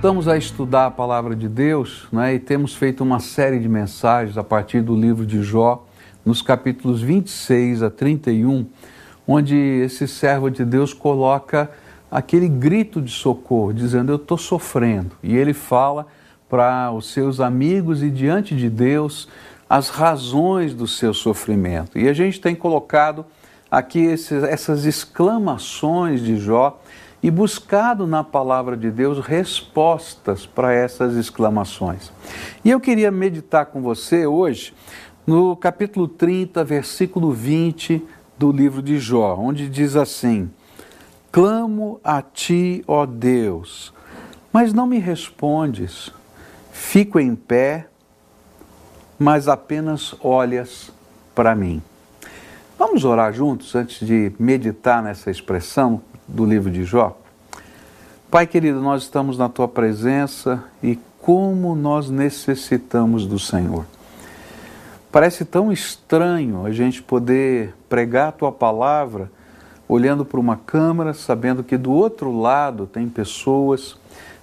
voltamos a estudar a palavra de Deus né, e temos feito uma série de mensagens a partir do livro de Jó, nos capítulos 26 a 31, onde esse servo de Deus coloca aquele grito de socorro, dizendo: Eu estou sofrendo. E ele fala para os seus amigos e diante de Deus as razões do seu sofrimento. E a gente tem colocado aqui esses, essas exclamações de Jó e buscado na palavra de Deus respostas para essas exclamações. E eu queria meditar com você hoje no capítulo 30, versículo 20 do livro de Jó, onde diz assim: Clamo a ti, ó Deus, mas não me respondes. Fico em pé, mas apenas olhas para mim. Vamos orar juntos antes de meditar nessa expressão do livro de Jó? Pai querido, nós estamos na tua presença e como nós necessitamos do Senhor. Parece tão estranho a gente poder pregar a tua palavra olhando para uma câmera, sabendo que do outro lado tem pessoas,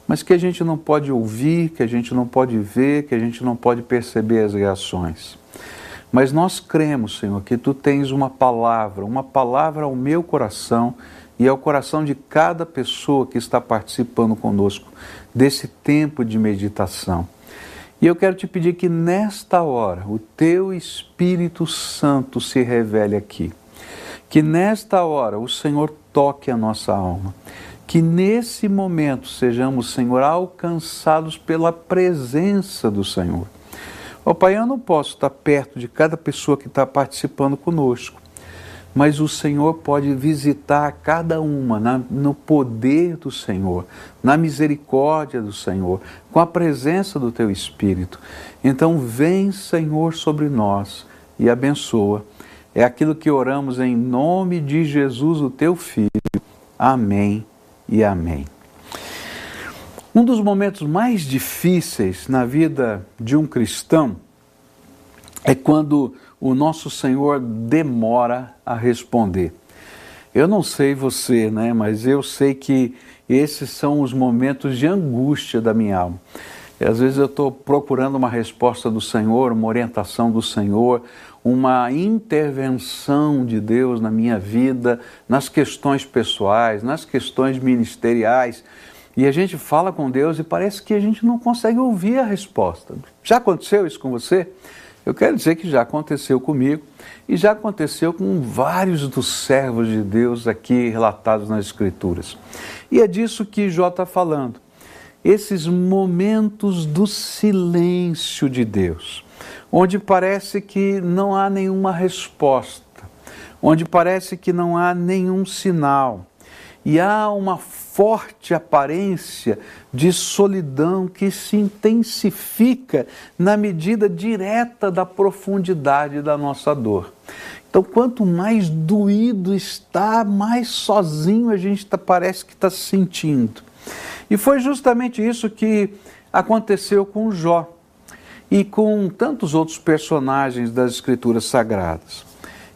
mas que a gente não pode ouvir, que a gente não pode ver, que a gente não pode perceber as reações. Mas nós cremos, Senhor, que tu tens uma palavra, uma palavra ao meu coração e ao coração de cada pessoa que está participando conosco desse tempo de meditação. E eu quero te pedir que nesta hora o teu Espírito Santo se revele aqui. Que nesta hora o Senhor toque a nossa alma. Que nesse momento sejamos, Senhor, alcançados pela presença do Senhor. Ó oh, Pai, eu não posso estar perto de cada pessoa que está participando conosco mas o Senhor pode visitar cada uma na, no poder do Senhor, na misericórdia do Senhor, com a presença do Teu Espírito. Então, vem, Senhor, sobre nós e abençoa. É aquilo que oramos em nome de Jesus, o Teu Filho. Amém e amém. Um dos momentos mais difíceis na vida de um cristão é quando o nosso Senhor demora a responder. Eu não sei você, né, mas eu sei que esses são os momentos de angústia da minha alma. E às vezes eu estou procurando uma resposta do Senhor, uma orientação do Senhor, uma intervenção de Deus na minha vida, nas questões pessoais, nas questões ministeriais. E a gente fala com Deus e parece que a gente não consegue ouvir a resposta. Já aconteceu isso com você? Eu quero dizer que já aconteceu comigo e já aconteceu com vários dos servos de Deus aqui relatados nas Escrituras. E é disso que Jó está falando. Esses momentos do silêncio de Deus, onde parece que não há nenhuma resposta, onde parece que não há nenhum sinal e há uma forte aparência de solidão que se intensifica na medida direta da profundidade da nossa dor. Então, quanto mais doído está, mais sozinho a gente tá, parece que está se sentindo. E foi justamente isso que aconteceu com Jó e com tantos outros personagens das Escrituras Sagradas.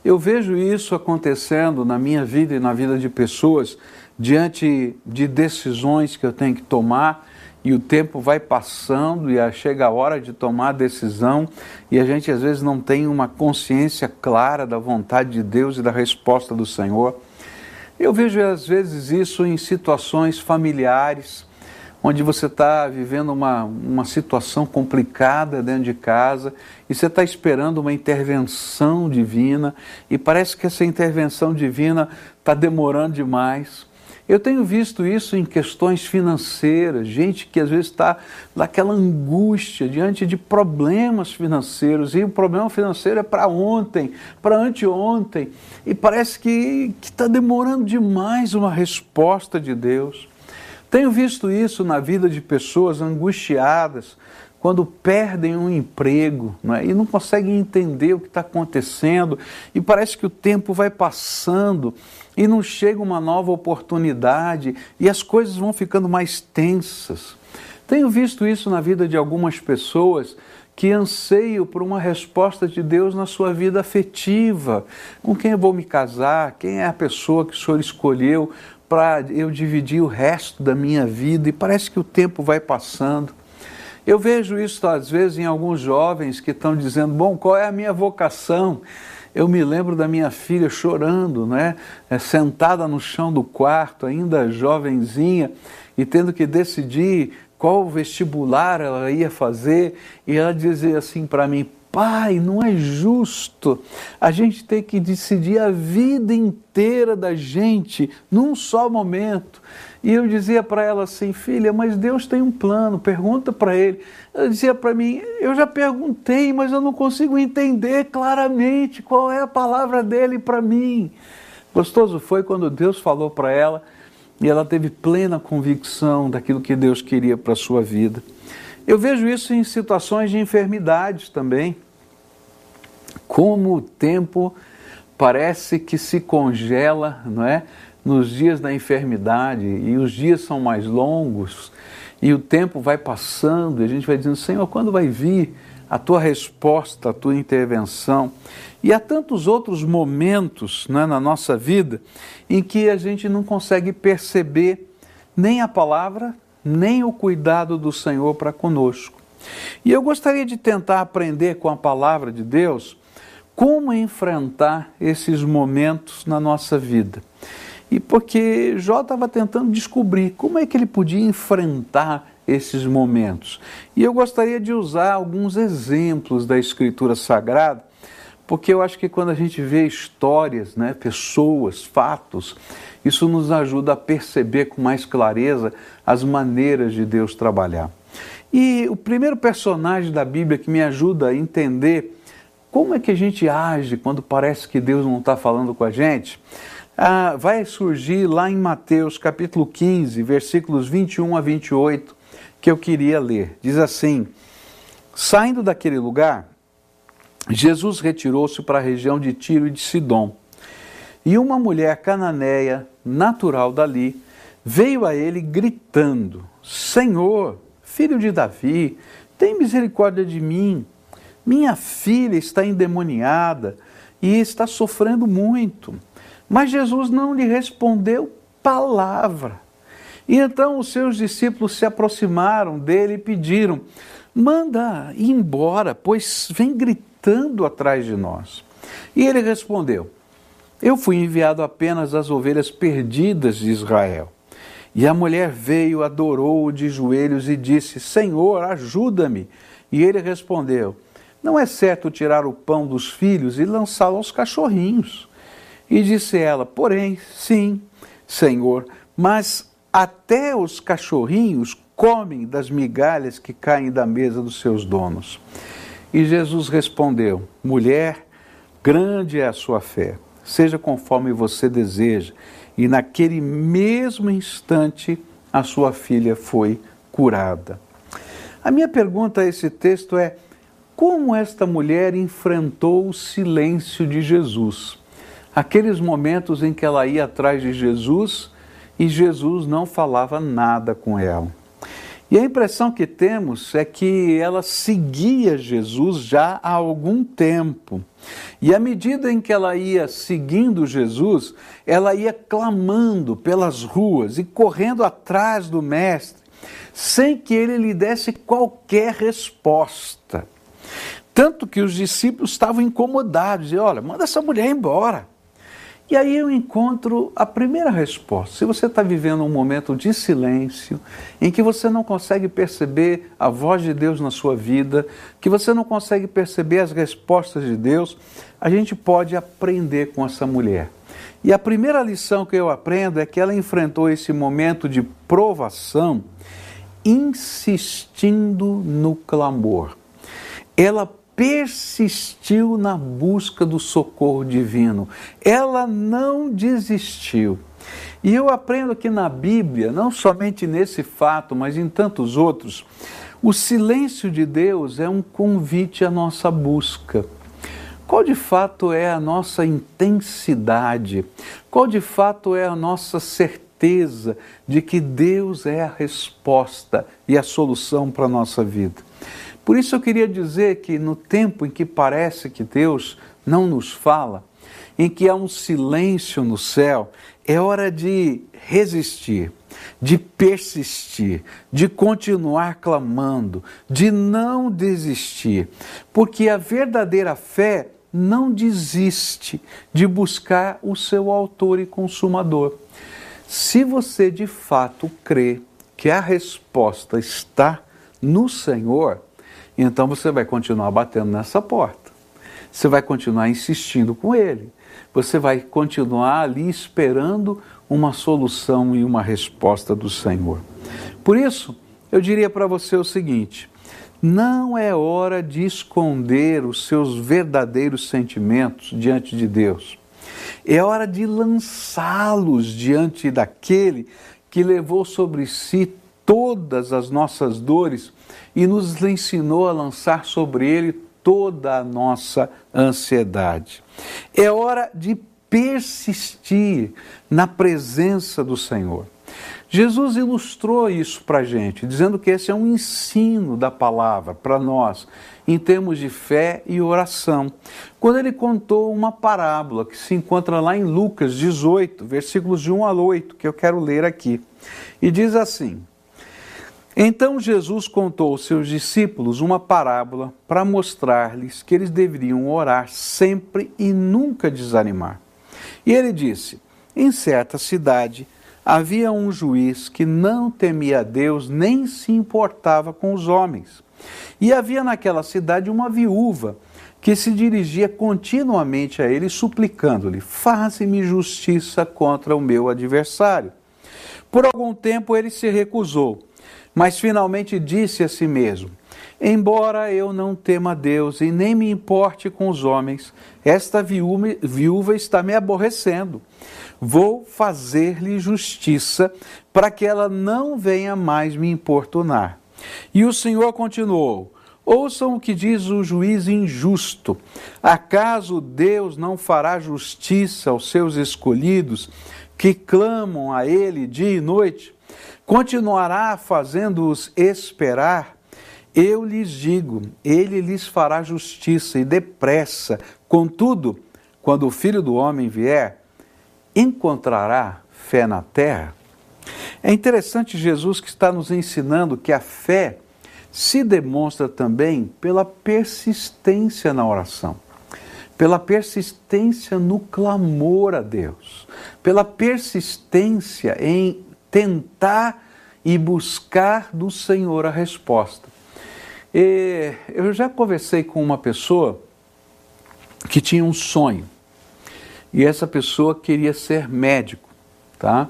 Eu vejo isso acontecendo na minha vida e na vida de pessoas diante de decisões que eu tenho que tomar e o tempo vai passando e chega a hora de tomar a decisão e a gente às vezes não tem uma consciência clara da vontade de Deus e da resposta do Senhor. Eu vejo às vezes isso em situações familiares, onde você está vivendo uma, uma situação complicada dentro de casa e você está esperando uma intervenção divina e parece que essa intervenção divina está demorando demais. Eu tenho visto isso em questões financeiras, gente que às vezes está naquela angústia diante de problemas financeiros, e o problema financeiro é para ontem, para anteontem, e parece que está demorando demais uma resposta de Deus. Tenho visto isso na vida de pessoas angustiadas, quando perdem um emprego não é? e não conseguem entender o que está acontecendo, e parece que o tempo vai passando e não chega uma nova oportunidade e as coisas vão ficando mais tensas. Tenho visto isso na vida de algumas pessoas que anseiam por uma resposta de Deus na sua vida afetiva. Com quem eu vou me casar? Quem é a pessoa que o Senhor escolheu para eu dividir o resto da minha vida e parece que o tempo vai passando. Eu vejo isso às vezes em alguns jovens que estão dizendo: bom, qual é a minha vocação? Eu me lembro da minha filha chorando, né? É, sentada no chão do quarto, ainda jovenzinha, e tendo que decidir qual vestibular ela ia fazer, e ela dizia assim para mim: Pai, não é justo a gente ter que decidir a vida inteira da gente num só momento. E eu dizia para ela assim, filha, mas Deus tem um plano, pergunta para Ele. Ela dizia para mim, eu já perguntei, mas eu não consigo entender claramente qual é a palavra dele para mim. Gostoso foi quando Deus falou para ela e ela teve plena convicção daquilo que Deus queria para a sua vida. Eu vejo isso em situações de enfermidades também. Como o tempo parece que se congela, não é? nos dias da enfermidade e os dias são mais longos e o tempo vai passando e a gente vai dizendo: Senhor, quando vai vir a tua resposta, a tua intervenção? E há tantos outros momentos né, na nossa vida em que a gente não consegue perceber nem a palavra, nem o cuidado do Senhor para conosco. E eu gostaria de tentar aprender com a palavra de Deus como enfrentar esses momentos na nossa vida. E porque Jó estava tentando descobrir como é que ele podia enfrentar esses momentos. E eu gostaria de usar alguns exemplos da Escritura Sagrada, porque eu acho que quando a gente vê histórias, né, pessoas, fatos, isso nos ajuda a perceber com mais clareza as maneiras de Deus trabalhar. E o primeiro personagem da Bíblia que me ajuda a entender como é que a gente age quando parece que Deus não está falando com a gente ah, vai surgir lá em Mateus capítulo 15, versículos 21 a 28, que eu queria ler. Diz assim: Saindo daquele lugar, Jesus retirou-se para a região de Tiro e de Sidom. E uma mulher cananeia, natural dali, veio a ele gritando: Senhor, filho de Davi, tem misericórdia de mim. Minha filha está endemoniada e está sofrendo muito. Mas Jesus não lhe respondeu palavra. E então os seus discípulos se aproximaram dele e pediram: Manda ir embora, pois vem gritando atrás de nós. E ele respondeu: Eu fui enviado apenas às ovelhas perdidas de Israel. E a mulher veio, adorou-o de joelhos e disse: Senhor, ajuda-me. E ele respondeu: Não é certo tirar o pão dos filhos e lançá-lo aos cachorrinhos. E disse ela: Porém, sim, Senhor, mas até os cachorrinhos comem das migalhas que caem da mesa dos seus donos. E Jesus respondeu: Mulher, grande é a sua fé, seja conforme você deseja. E naquele mesmo instante, a sua filha foi curada. A minha pergunta a esse texto é: como esta mulher enfrentou o silêncio de Jesus? aqueles momentos em que ela ia atrás de Jesus e Jesus não falava nada com ela. E a impressão que temos é que ela seguia Jesus já há algum tempo. E à medida em que ela ia seguindo Jesus, ela ia clamando pelas ruas e correndo atrás do Mestre, sem que ele lhe desse qualquer resposta. Tanto que os discípulos estavam incomodados, e olha, manda essa mulher embora. E aí eu encontro a primeira resposta. Se você está vivendo um momento de silêncio, em que você não consegue perceber a voz de Deus na sua vida, que você não consegue perceber as respostas de Deus, a gente pode aprender com essa mulher. E a primeira lição que eu aprendo é que ela enfrentou esse momento de provação insistindo no clamor. Ela persistiu na busca do socorro divino. Ela não desistiu. E eu aprendo que na Bíblia, não somente nesse fato, mas em tantos outros, o silêncio de Deus é um convite à nossa busca. Qual de fato é a nossa intensidade? Qual de fato é a nossa certeza de que Deus é a resposta e a solução para a nossa vida? Por isso eu queria dizer que no tempo em que parece que Deus não nos fala, em que há um silêncio no céu, é hora de resistir, de persistir, de continuar clamando, de não desistir, porque a verdadeira fé não desiste de buscar o seu autor e consumador. Se você de fato crê que a resposta está no Senhor, então você vai continuar batendo nessa porta. Você vai continuar insistindo com Ele você vai continuar ali esperando uma solução e uma resposta do Senhor. Por isso, eu diria para você o seguinte: não é hora de esconder os seus verdadeiros sentimentos diante de Deus. É hora de lançá-los diante daquele que levou sobre si todas as nossas dores e nos ensinou a lançar sobre ele toda a nossa ansiedade. É hora de persistir na presença do Senhor. Jesus ilustrou isso para a gente, dizendo que esse é um ensino da palavra para nós, em termos de fé e oração. Quando ele contou uma parábola que se encontra lá em Lucas 18, versículos de 1 a 8, que eu quero ler aqui. E diz assim: então Jesus contou aos seus discípulos uma parábola para mostrar-lhes que eles deveriam orar sempre e nunca desanimar. E ele disse: Em certa cidade havia um juiz que não temia a Deus nem se importava com os homens. E havia naquela cidade uma viúva que se dirigia continuamente a ele, suplicando-lhe: Faze-me justiça contra o meu adversário. Por algum tempo ele se recusou mas finalmente disse a si mesmo: Embora eu não tema Deus e nem me importe com os homens, esta viúva, está me aborrecendo. Vou fazer-lhe justiça para que ela não venha mais me importunar. E o Senhor continuou: Ouçam o que diz o juiz injusto. Acaso Deus não fará justiça aos seus escolhidos que clamam a Ele dia e noite? Continuará fazendo-os esperar, eu lhes digo, ele lhes fará justiça e depressa. Contudo, quando o filho do homem vier, encontrará fé na terra? É interessante Jesus que está nos ensinando que a fé se demonstra também pela persistência na oração, pela persistência no clamor a Deus, pela persistência em tentar e buscar do Senhor a resposta. E eu já conversei com uma pessoa que tinha um sonho e essa pessoa queria ser médico, tá?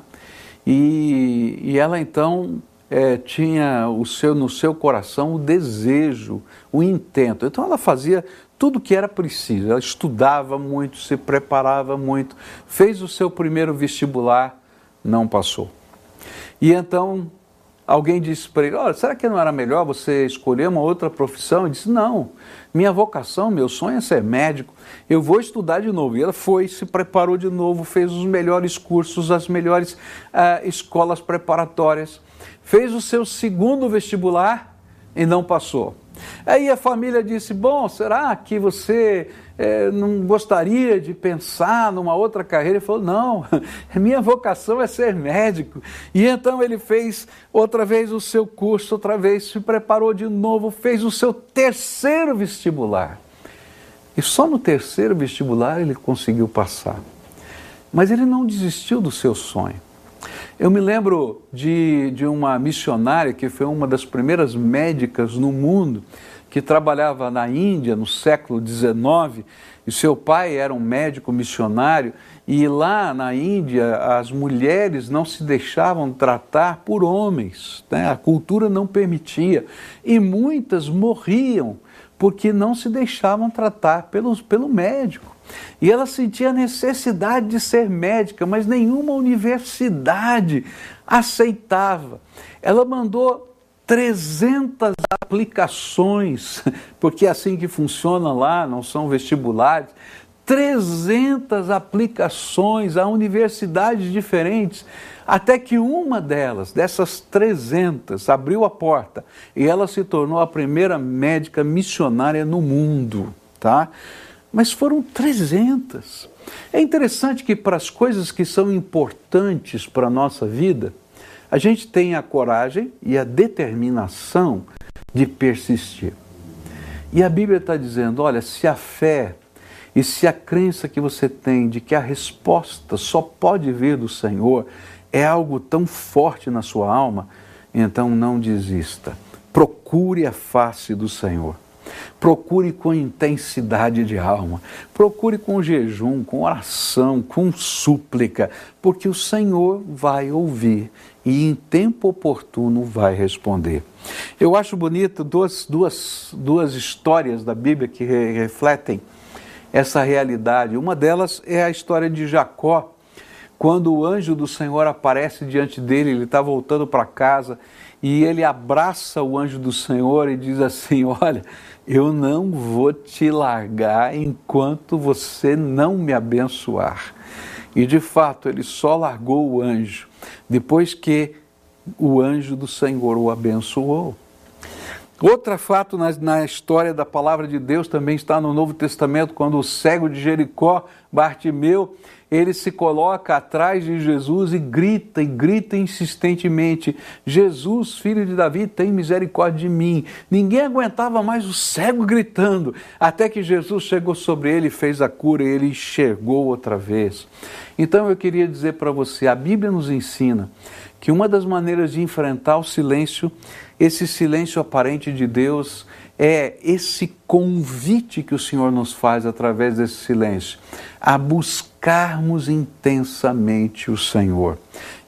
E, e ela então é, tinha o seu no seu coração o desejo, o intento. Então ela fazia tudo o que era preciso. Ela estudava muito, se preparava muito, fez o seu primeiro vestibular, não passou. E então alguém disse para ele: Olha, será que não era melhor você escolher uma outra profissão? Ele disse: Não, minha vocação, meu sonho é ser médico, eu vou estudar de novo. E ela foi, se preparou de novo, fez os melhores cursos, as melhores uh, escolas preparatórias, fez o seu segundo vestibular e não passou. Aí a família disse: Bom, será que você é, não gostaria de pensar numa outra carreira? Ele falou: Não, minha vocação é ser médico. E então ele fez outra vez o seu curso, outra vez se preparou de novo, fez o seu terceiro vestibular. E só no terceiro vestibular ele conseguiu passar. Mas ele não desistiu do seu sonho. Eu me lembro de, de uma missionária que foi uma das primeiras médicas no mundo, que trabalhava na Índia no século XIX, e seu pai era um médico missionário, e lá na Índia as mulheres não se deixavam tratar por homens, né? a cultura não permitia, e muitas morriam porque não se deixavam tratar pelos, pelo médico. E ela sentia a necessidade de ser médica, mas nenhuma universidade aceitava. Ela mandou 300 aplicações, porque é assim que funciona lá, não são vestibulares. 300 aplicações a universidades diferentes, até que uma delas, dessas 300, abriu a porta e ela se tornou a primeira médica missionária no mundo, tá? Mas foram 300. É interessante que para as coisas que são importantes para a nossa vida, a gente tem a coragem e a determinação de persistir. E a Bíblia está dizendo: olha, se a fé e se a crença que você tem de que a resposta só pode vir do Senhor é algo tão forte na sua alma, então não desista. Procure a face do Senhor. Procure com intensidade de alma, procure com jejum, com oração, com súplica, porque o Senhor vai ouvir e em tempo oportuno vai responder. Eu acho bonito duas, duas, duas histórias da Bíblia que refletem essa realidade. Uma delas é a história de Jacó, quando o anjo do Senhor aparece diante dele, ele está voltando para casa e ele abraça o anjo do Senhor e diz assim: Olha, eu não vou te largar enquanto você não me abençoar. E de fato, ele só largou o anjo depois que o anjo do Senhor o abençoou. Outro fato na, na, história da palavra de Deus também está no Novo Testamento, quando o cego de Jericó, Bartimeu, ele se coloca atrás de Jesus e grita, e grita insistentemente: Jesus, filho de Davi, tem misericórdia de mim. Ninguém aguentava mais o cego gritando, até que Jesus chegou sobre ele, fez a cura e ele enxergou outra vez. Então eu queria dizer para você: a Bíblia nos ensina que uma das maneiras de enfrentar o silêncio esse silêncio aparente de Deus é esse convite que o Senhor nos faz através desse silêncio, a buscarmos intensamente o Senhor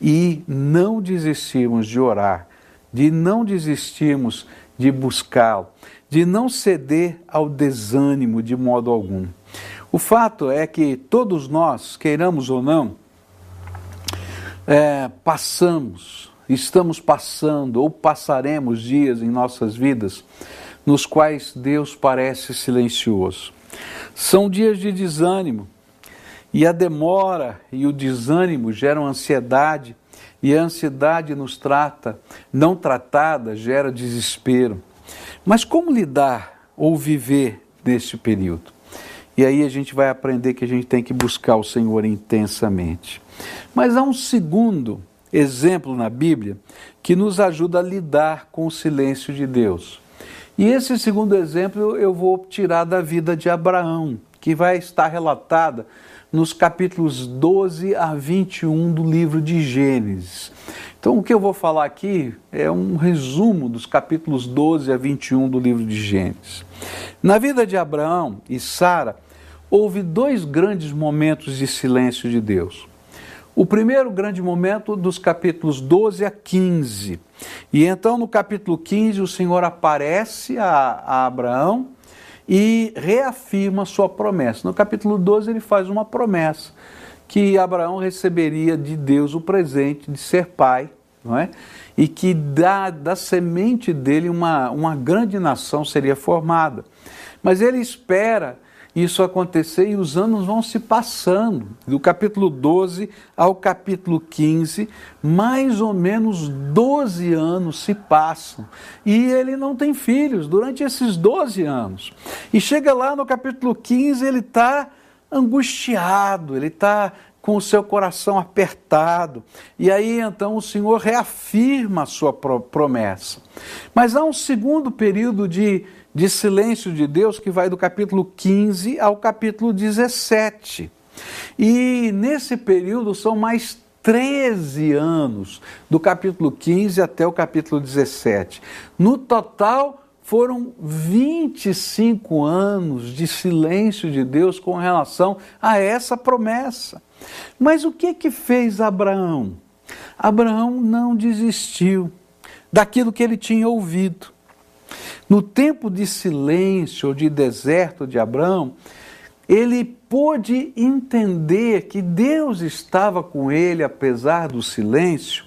e não desistirmos de orar, de não desistirmos de buscá-lo, de não ceder ao desânimo de modo algum. O fato é que todos nós, queiramos ou não, é, passamos estamos passando ou passaremos dias em nossas vidas nos quais Deus parece silencioso. São dias de desânimo, e a demora e o desânimo geram ansiedade, e a ansiedade nos trata, não tratada, gera desespero. Mas como lidar ou viver neste período? E aí a gente vai aprender que a gente tem que buscar o Senhor intensamente. Mas há um segundo exemplo na Bíblia que nos ajuda a lidar com o silêncio de Deus. E esse segundo exemplo eu vou tirar da vida de Abraão, que vai estar relatada nos capítulos 12 a 21 do livro de Gênesis. Então, o que eu vou falar aqui é um resumo dos capítulos 12 a 21 do livro de Gênesis. Na vida de Abraão e Sara, houve dois grandes momentos de silêncio de Deus. O primeiro grande momento dos capítulos 12 a 15. E então, no capítulo 15, o Senhor aparece a, a Abraão e reafirma sua promessa. No capítulo 12, ele faz uma promessa que Abraão receberia de Deus o presente de ser pai, não é? E que da, da semente dele uma, uma grande nação seria formada. Mas ele espera isso acontecer e os anos vão se passando. Do capítulo 12 ao capítulo 15, mais ou menos 12 anos se passam. E ele não tem filhos durante esses 12 anos. E chega lá no capítulo 15, ele está angustiado, ele está com o seu coração apertado. E aí então o Senhor reafirma a sua promessa. Mas há um segundo período de de silêncio de Deus que vai do capítulo 15 ao capítulo 17. E nesse período são mais 13 anos, do capítulo 15 até o capítulo 17. No total, foram 25 anos de silêncio de Deus com relação a essa promessa. Mas o que que fez Abraão? Abraão não desistiu daquilo que ele tinha ouvido. No tempo de silêncio ou de deserto de Abraão, ele pôde entender que Deus estava com ele, apesar do silêncio,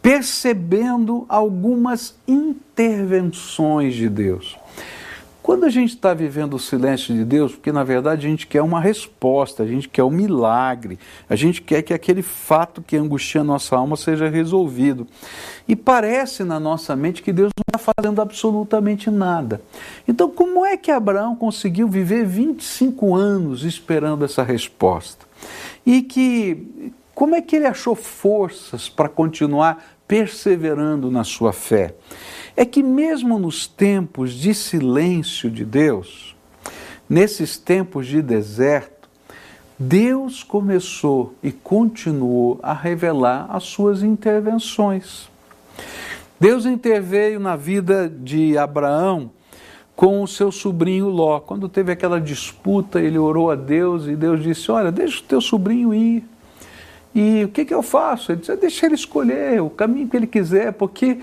percebendo algumas intervenções de Deus. Quando a gente está vivendo o silêncio de Deus, porque na verdade a gente quer uma resposta, a gente quer um milagre, a gente quer que aquele fato que angustia a nossa alma seja resolvido. E parece na nossa mente que Deus não está fazendo absolutamente nada. Então, como é que Abraão conseguiu viver 25 anos esperando essa resposta? E que como é que ele achou forças para continuar perseverando na sua fé? É que, mesmo nos tempos de silêncio de Deus, nesses tempos de deserto, Deus começou e continuou a revelar as suas intervenções. Deus interveio na vida de Abraão com o seu sobrinho Ló. Quando teve aquela disputa, ele orou a Deus e Deus disse: Olha, deixa o teu sobrinho ir. E o que, que eu faço? Ele disse: Deixa ele escolher o caminho que ele quiser, porque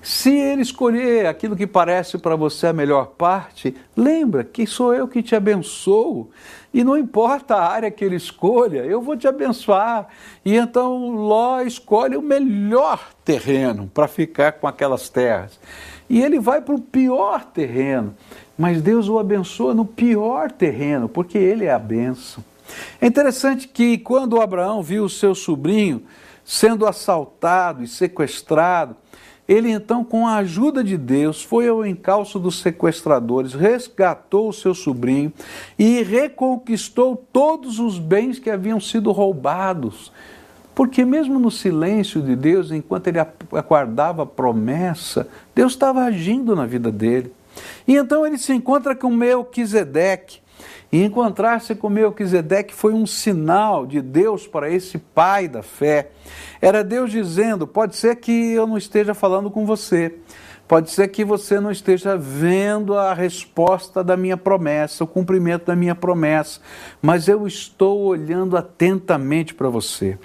se ele escolher aquilo que parece para você a melhor parte, lembra que sou eu que te abençoo. E não importa a área que ele escolha, eu vou te abençoar. E então Ló escolhe o melhor terreno para ficar com aquelas terras. E ele vai para o pior terreno. Mas Deus o abençoa no pior terreno, porque ele é a bênção. É interessante que quando Abraão viu o seu sobrinho sendo assaltado e sequestrado, ele então, com a ajuda de Deus, foi ao encalço dos sequestradores, resgatou o seu sobrinho e reconquistou todos os bens que haviam sido roubados. Porque, mesmo no silêncio de Deus, enquanto ele aguardava a promessa, Deus estava agindo na vida dele. E então ele se encontra com Melquisedeque. E encontrar-se com Melquisedeque foi um sinal de Deus para esse pai da fé. Era Deus dizendo: pode ser que eu não esteja falando com você, pode ser que você não esteja vendo a resposta da minha promessa, o cumprimento da minha promessa, mas eu estou olhando atentamente para você.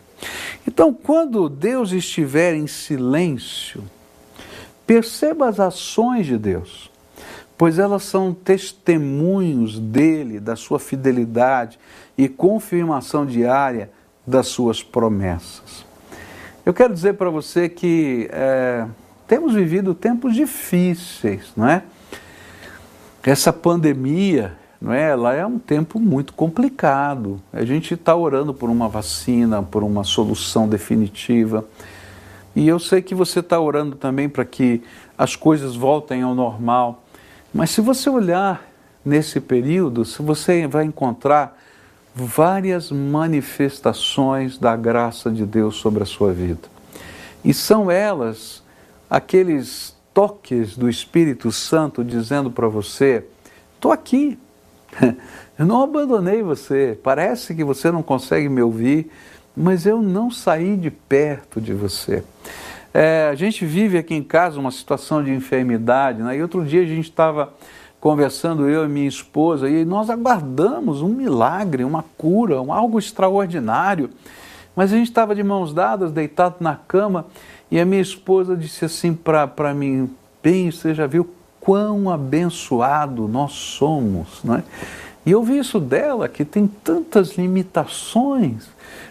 Então, quando Deus estiver em silêncio, perceba as ações de Deus pois elas são testemunhos dele, da sua fidelidade e confirmação diária das suas promessas. Eu quero dizer para você que é, temos vivido tempos difíceis, não é? Essa pandemia, não é? Ela é um tempo muito complicado. A gente está orando por uma vacina, por uma solução definitiva. E eu sei que você está orando também para que as coisas voltem ao normal. Mas se você olhar nesse período, você vai encontrar várias manifestações da graça de Deus sobre a sua vida. E são elas aqueles toques do Espírito Santo dizendo para você: estou aqui, eu não abandonei você. Parece que você não consegue me ouvir, mas eu não saí de perto de você. É, a gente vive aqui em casa uma situação de enfermidade, né? e outro dia a gente estava conversando, eu e minha esposa, e nós aguardamos um milagre, uma cura, um, algo extraordinário. Mas a gente estava de mãos dadas, deitado na cama, e a minha esposa disse assim para mim: Bem, você já viu quão abençoado nós somos, né? E eu vi isso dela, que tem tantas limitações,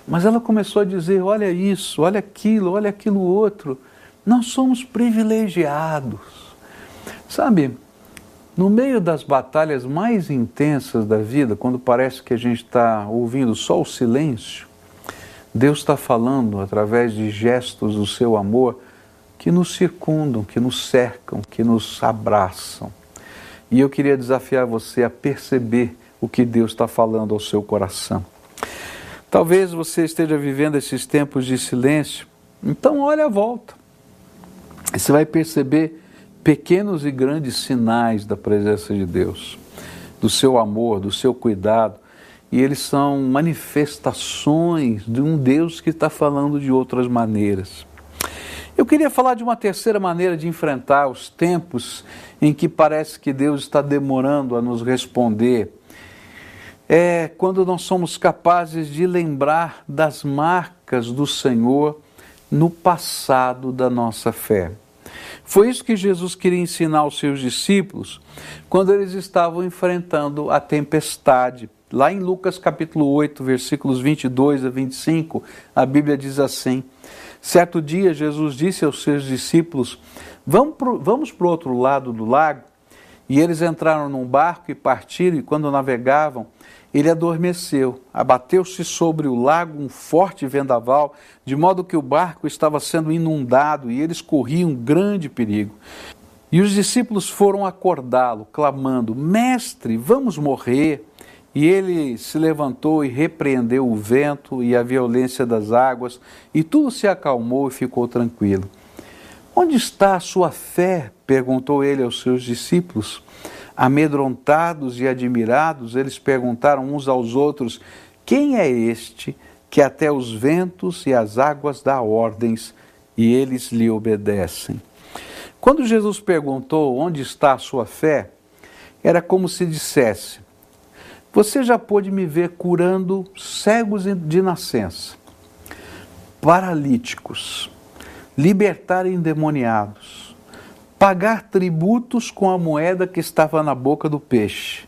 mas ela começou a dizer: olha isso, olha aquilo, olha aquilo outro. Nós somos privilegiados. Sabe, no meio das batalhas mais intensas da vida, quando parece que a gente está ouvindo só o silêncio, Deus está falando através de gestos do seu amor que nos circundam, que nos cercam, que nos abraçam. E eu queria desafiar você a perceber o que Deus está falando ao seu coração. Talvez você esteja vivendo esses tempos de silêncio, então olhe a volta. Você vai perceber pequenos e grandes sinais da presença de Deus, do seu amor, do seu cuidado, e eles são manifestações de um Deus que está falando de outras maneiras. Eu queria falar de uma terceira maneira de enfrentar os tempos em que parece que Deus está demorando a nos responder é quando nós somos capazes de lembrar das marcas do Senhor no passado da nossa fé. Foi isso que Jesus queria ensinar aos seus discípulos quando eles estavam enfrentando a tempestade. Lá em Lucas capítulo 8, versículos 22 a 25, a Bíblia diz assim: Certo dia Jesus disse aos seus discípulos: Vamos para o outro lado do lago. E eles entraram num barco e partiram, e quando navegavam, ele adormeceu. Abateu-se sobre o lago um forte vendaval, de modo que o barco estava sendo inundado e eles corriam grande perigo. E os discípulos foram acordá-lo, clamando: Mestre, vamos morrer. E ele se levantou e repreendeu o vento e a violência das águas, e tudo se acalmou e ficou tranquilo. Onde está a sua fé? perguntou ele aos seus discípulos. Amedrontados e admirados, eles perguntaram uns aos outros: Quem é este que até os ventos e as águas dá ordens e eles lhe obedecem? Quando Jesus perguntou onde está a sua fé, era como se dissesse: Você já pôde me ver curando cegos de nascença, paralíticos, libertar endemoniados, pagar tributos com a moeda que estava na boca do peixe.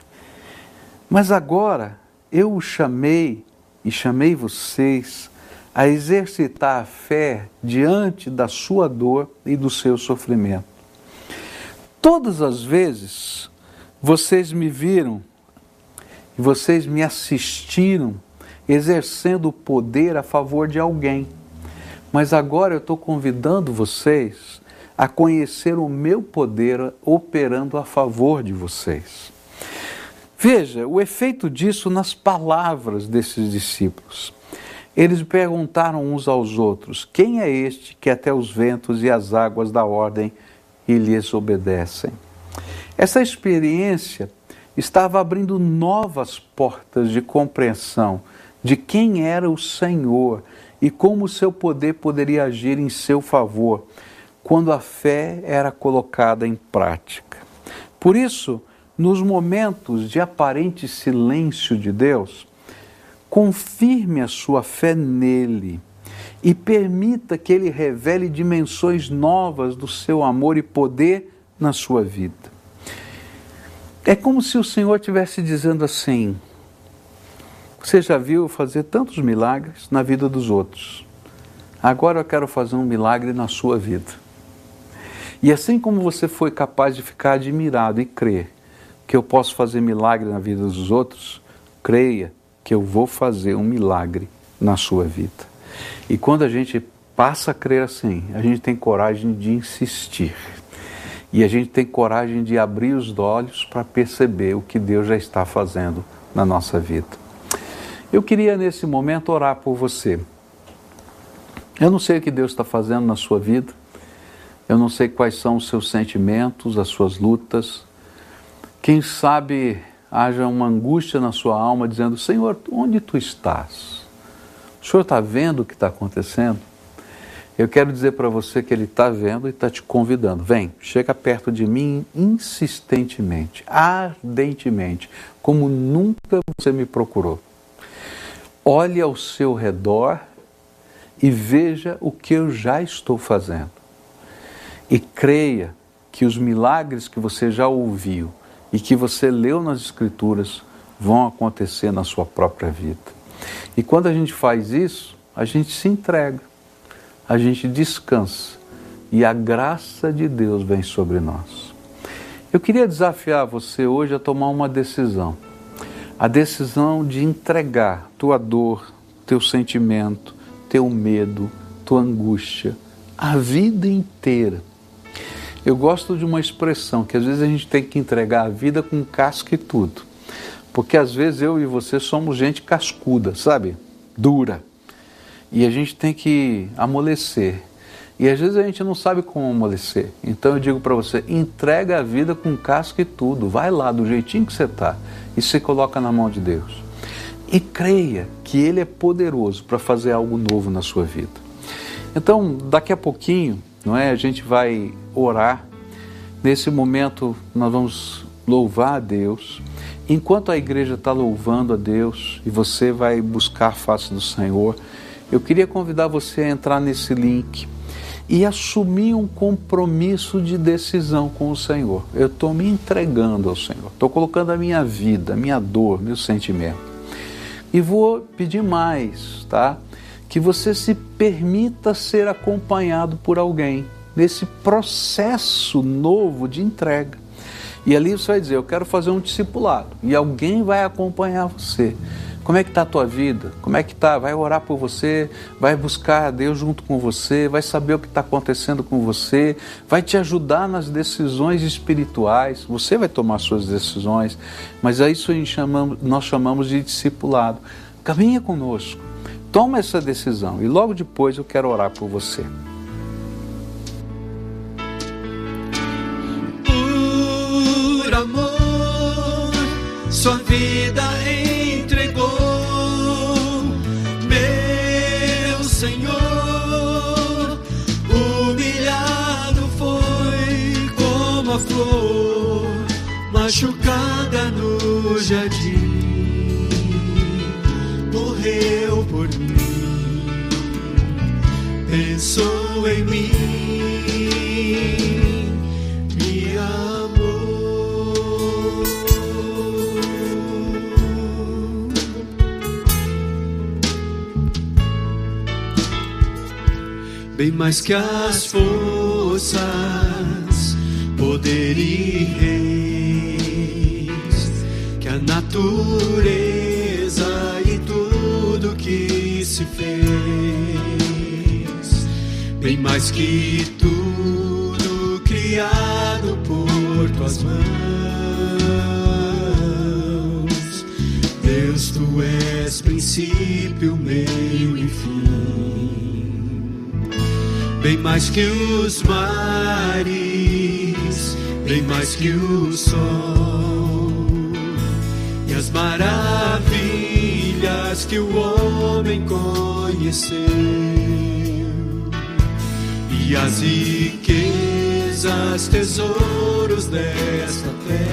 Mas agora eu o chamei e chamei vocês a exercitar a fé diante da sua dor e do seu sofrimento. Todas as vezes vocês me viram e vocês me assistiram exercendo o poder a favor de alguém. Mas agora eu estou convidando vocês a conhecer o meu poder operando a favor de vocês. Veja o efeito disso nas palavras desses discípulos. Eles perguntaram uns aos outros: Quem é este que até os ventos e as águas da ordem e lhes obedecem? Essa experiência estava abrindo novas portas de compreensão de quem era o Senhor e como o seu poder poderia agir em seu favor quando a fé era colocada em prática. Por isso, nos momentos de aparente silêncio de Deus, confirme a sua fé nele e permita que ele revele dimensões novas do seu amor e poder na sua vida. É como se o Senhor estivesse dizendo assim: você já viu fazer tantos milagres na vida dos outros. Agora eu quero fazer um milagre na sua vida. E assim como você foi capaz de ficar admirado e crer que eu posso fazer milagre na vida dos outros, creia que eu vou fazer um milagre na sua vida. E quando a gente passa a crer assim, a gente tem coragem de insistir. E a gente tem coragem de abrir os olhos para perceber o que Deus já está fazendo na nossa vida. Eu queria nesse momento orar por você. Eu não sei o que Deus está fazendo na sua vida, eu não sei quais são os seus sentimentos, as suas lutas. Quem sabe haja uma angústia na sua alma dizendo: Senhor, onde tu estás? O Senhor está vendo o que está acontecendo? Eu quero dizer para você que Ele está vendo e está te convidando. Vem, chega perto de mim insistentemente, ardentemente, como nunca você me procurou. Olhe ao seu redor e veja o que eu já estou fazendo. E creia que os milagres que você já ouviu e que você leu nas Escrituras vão acontecer na sua própria vida. E quando a gente faz isso, a gente se entrega, a gente descansa e a graça de Deus vem sobre nós. Eu queria desafiar você hoje a tomar uma decisão a decisão de entregar tua dor, teu sentimento, teu medo, tua angústia, a vida inteira. Eu gosto de uma expressão que às vezes a gente tem que entregar a vida com casca e tudo. Porque às vezes eu e você somos gente cascuda, sabe? Dura. E a gente tem que amolecer. E às vezes a gente não sabe como amolecer. Então eu digo para você: entrega a vida com casca e tudo. Vai lá do jeitinho que você está e se coloca na mão de Deus. E creia que Ele é poderoso para fazer algo novo na sua vida. Então, daqui a pouquinho, não é? A gente vai orar. Nesse momento, nós vamos louvar a Deus. Enquanto a igreja está louvando a Deus e você vai buscar a face do Senhor, eu queria convidar você a entrar nesse link e assumir um compromisso de decisão com o Senhor. Eu estou me entregando ao Senhor, estou colocando a minha vida, a minha dor, meu sentimento. E vou pedir mais, tá? Que você se permita ser acompanhado por alguém nesse processo novo de entrega. E ali você vai dizer, eu quero fazer um discipulado. E alguém vai acompanhar você. Como é que está a tua vida? Como é que está? Vai orar por você, vai buscar a Deus junto com você, vai saber o que está acontecendo com você, vai te ajudar nas decisões espirituais. Você vai tomar suas decisões, mas é isso chamamos, nós chamamos de discipulado. Caminha conosco, toma essa decisão e logo depois eu quero orar por você. Por amor, sua vida entregou, meu Senhor. Humilhado foi como a flor machucada no jardim morreu pensou em mim, me amou. Bem mais que as forças, poder e reis, que a natureza e tudo que se fez, bem mais que tudo criado por tuas mãos. Deus, tu és princípio, meio e fim. Bem mais que os mares, bem mais que o sol e as maravilhas que o homem conheceu e as riquezas, tesouros desta terra.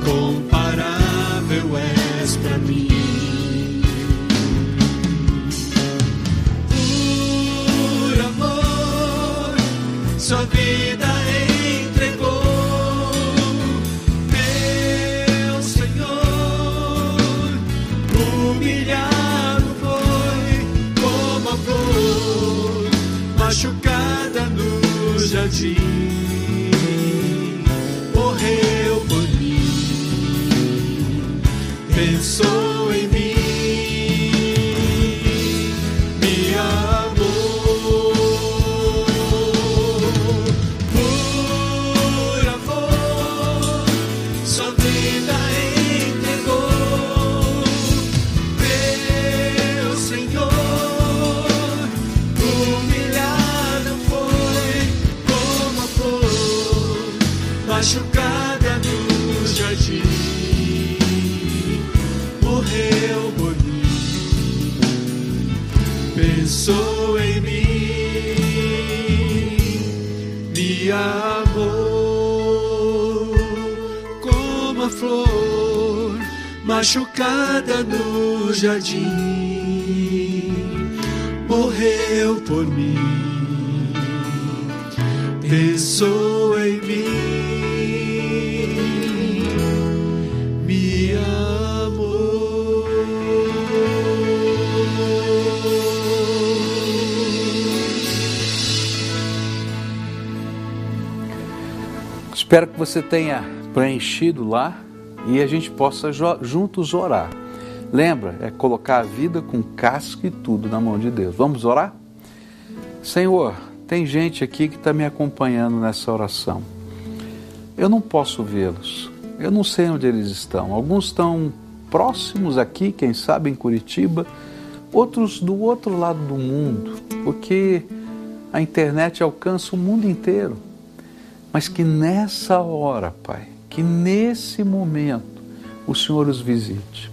Incomparável és para mim. Por amor, sua vida machucada no jardim. Morreu por mim, pensou jardim, morreu por mim, pensou em mim, me amou. Espero que você tenha preenchido lá e a gente possa juntos orar. Lembra, é colocar a vida com casca e tudo na mão de Deus. Vamos orar? Senhor, tem gente aqui que está me acompanhando nessa oração. Eu não posso vê-los. Eu não sei onde eles estão. Alguns estão próximos aqui, quem sabe em Curitiba, outros do outro lado do mundo, porque a internet alcança o mundo inteiro. Mas que nessa hora, Pai, que nesse momento o Senhor os visite.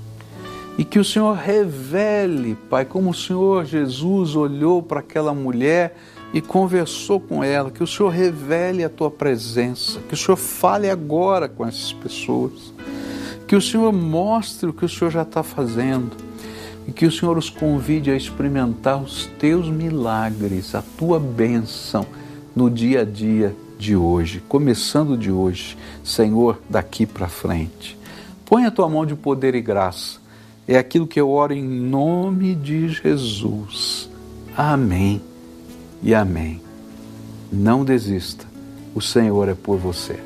E que o Senhor revele, Pai, como o Senhor Jesus olhou para aquela mulher e conversou com ela, que o Senhor revele a tua presença, que o Senhor fale agora com essas pessoas, que o Senhor mostre o que o Senhor já está fazendo e que o Senhor os convide a experimentar os teus milagres, a tua bênção no dia a dia de hoje, começando de hoje, Senhor, daqui para frente. Põe a tua mão de poder e graça. É aquilo que eu oro em nome de Jesus. Amém e amém. Não desista, o Senhor é por você.